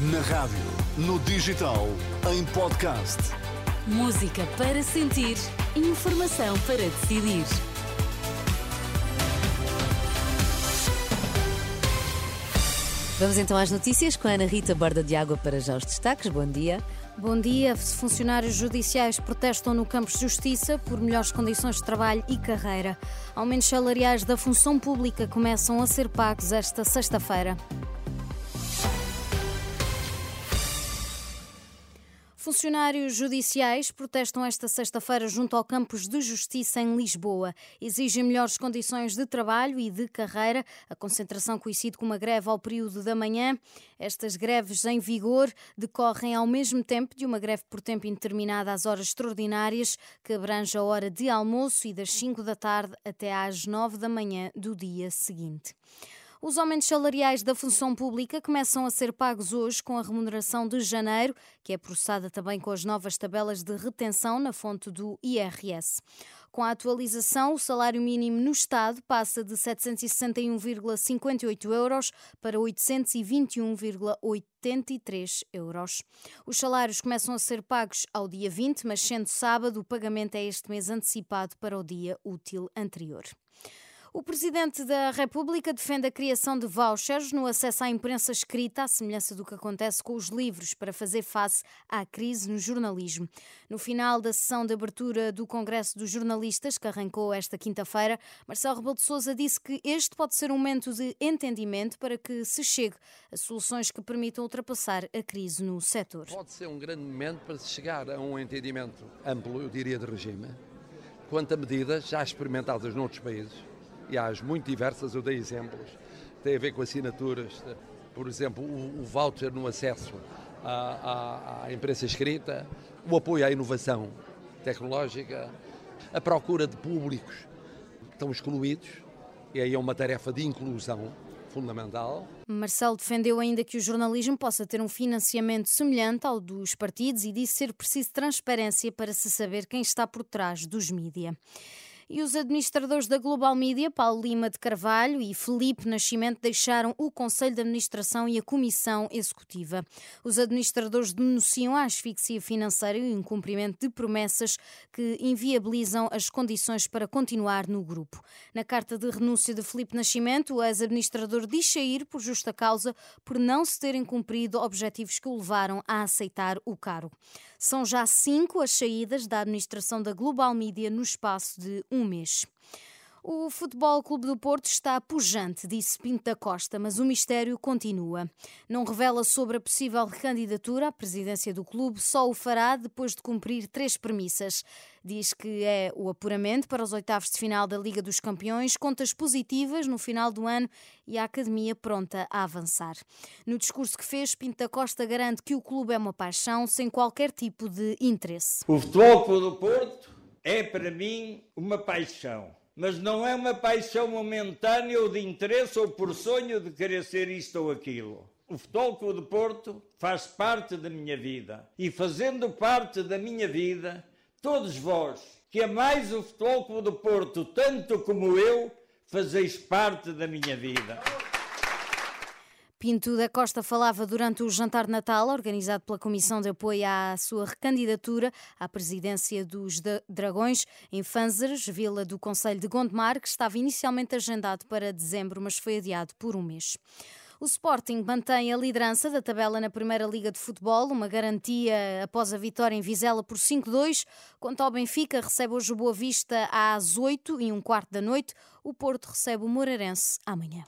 Na rádio, no digital, em podcast. Música para sentir, informação para decidir. Vamos então às notícias com a Ana Rita Borda de Água para já os destaques. Bom dia. Bom dia. Funcionários judiciais protestam no Campos de Justiça por melhores condições de trabalho e carreira. Aumentos salariais da função pública começam a ser pagos esta sexta-feira. Funcionários judiciais protestam esta sexta-feira junto ao Campos de Justiça em Lisboa. Exigem melhores condições de trabalho e de carreira. A concentração coincide com uma greve ao período da manhã. Estas greves em vigor decorrem ao mesmo tempo de uma greve por tempo indeterminado às horas extraordinárias, que abrange a hora de almoço e das 5 da tarde até às 9 da manhã do dia seguinte. Os aumentos salariais da função pública começam a ser pagos hoje com a remuneração de janeiro, que é processada também com as novas tabelas de retenção na fonte do IRS. Com a atualização, o salário mínimo no Estado passa de 761,58 euros para 821,83 euros. Os salários começam a ser pagos ao dia 20, mas sendo sábado, o pagamento é este mês antecipado para o dia útil anterior. O Presidente da República defende a criação de vouchers no acesso à imprensa escrita, à semelhança do que acontece com os livros, para fazer face à crise no jornalismo. No final da sessão de abertura do Congresso dos Jornalistas, que arrancou esta quinta-feira, Marcelo Rebelo de Sousa disse que este pode ser um momento de entendimento para que se chegue a soluções que permitam ultrapassar a crise no setor. Pode ser um grande momento para se chegar a um entendimento amplo, eu diria, de regime, quanto a medidas já experimentadas noutros países e as muito diversas, eu dei exemplos, tem a ver com assinaturas, por exemplo, o, o voucher no acesso à, à, à imprensa escrita, o apoio à inovação tecnológica, a procura de públicos que estão excluídos, e aí é uma tarefa de inclusão fundamental. Marcelo defendeu ainda que o jornalismo possa ter um financiamento semelhante ao dos partidos e disse ser preciso transparência para se saber quem está por trás dos mídia e os administradores da Global Media, Paulo Lima de Carvalho e Felipe Nascimento, deixaram o Conselho de Administração e a Comissão Executiva. Os administradores denunciam a asfixia financeira e o incumprimento de promessas que inviabilizam as condições para continuar no grupo. Na carta de renúncia de Felipe Nascimento, o ex-administrador diz sair por justa causa por não se terem cumprido objetivos que o levaram a aceitar o cargo. São já cinco as saídas da administração da Global Media no espaço de um mês. O Futebol Clube do Porto está pujante, disse Pinto da Costa, mas o mistério continua. Não revela sobre a possível recandidatura à presidência do clube, só o fará depois de cumprir três premissas. Diz que é o apuramento para os oitavos de final da Liga dos Campeões, contas positivas no final do ano e a academia pronta a avançar. No discurso que fez, Pinto da Costa garante que o clube é uma paixão sem qualquer tipo de interesse. O Futebol Clube do Porto é para mim uma paixão. Mas não é uma paixão momentânea ou de interesse ou por sonho de querer ser isto ou aquilo. O Futebol Clube de Porto faz parte da minha vida. E fazendo parte da minha vida, todos vós que amais o Futebol Clube de Porto tanto como eu, fazeis parte da minha vida. Pinto da Costa falava durante o jantar de Natal, organizado pela Comissão de Apoio à sua recandidatura à presidência dos Dragões, em Fanzeres, vila do Conselho de Gondomar, que estava inicialmente agendado para dezembro, mas foi adiado por um mês. O Sporting mantém a liderança da tabela na Primeira Liga de Futebol, uma garantia após a vitória em Vizela por 5-2. Quanto ao Benfica, recebe hoje o Boa Vista às 8 e um quarto da noite. O Porto recebe o Moreirense amanhã.